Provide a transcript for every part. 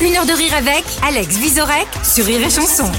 Une heure de rire avec Alex Visorek sur Rire et Chanson.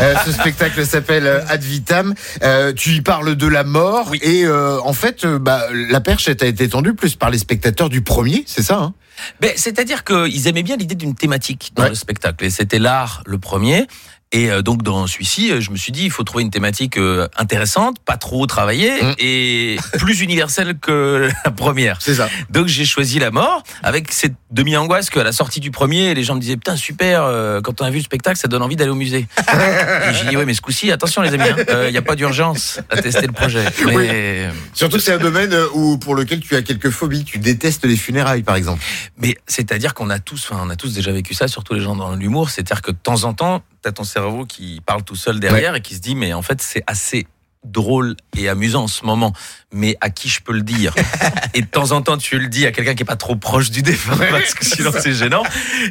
Euh, ce spectacle s'appelle euh, Ad Vitam. Euh, tu y parles de la mort et euh, en fait, euh, bah, la perche a été tendue plus par les spectateurs du premier, c'est ça hein? Ben, C'est-à-dire qu'ils aimaient bien l'idée d'une thématique dans Ouais. le spectacle. Et c'était l'art le premier. Et euh, donc dans celui-ci, euh, je me suis dit, il faut trouver une thématique euh, intéressante, pas trop travaillée Mm. et plus universelle que la première. C'est ça. Donc j'ai choisi la mort avec cette demi-angoisse qu'à la sortie du premier, les gens me disaient putain super, quand on a vu le spectacle, ça donne envie d'aller au musée. et j'ai dit ouais mais ce coup-ci, attention les amis, il n'y a pas d'urgence à tester le projet. Mais, Surtout que c'est un domaine où pour lequel tu as quelques phobies. Tu détestes les funérailles, par exemple. mais c'est-à-dire qu'on a tous, on a tous déjà vécu ça, surtout les gens dans l'humour, c'est-à-dire que de temps en temps, t'as ton cerveau qui parle tout seul derrière et qui se dit mais en fait c'est assez drôle et amusant en ce moment, mais à qui je peux le dire? Et de temps en temps, tu le dis à quelqu'un qui est pas trop proche du défunt, parce que sinon c'est gênant.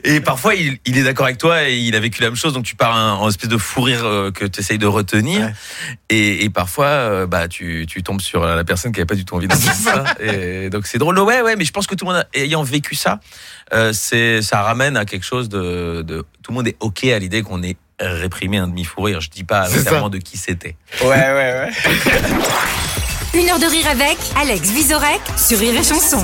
Et parfois, il, il est d'accord avec toi et il a vécu la même chose, donc tu pars un- en espèce de fou rire euh, que tu essayes de retenir. Ouais. Et, et parfois, euh, bah, tu, tu tombes sur la personne qui avait pas du tout envie de dire ça. Et donc c'est drôle. Ouais, ouais, mais je pense que tout le monde, a- ayant vécu ça, euh, c'est, ça ramène à quelque chose de, de, tout le monde est ok à l'idée qu'on ait réprimé un demi fou rire. Je dis pas nécessairement de qui c'était. Une heure de rire avec Alex Visorek sur Rire et Chanson.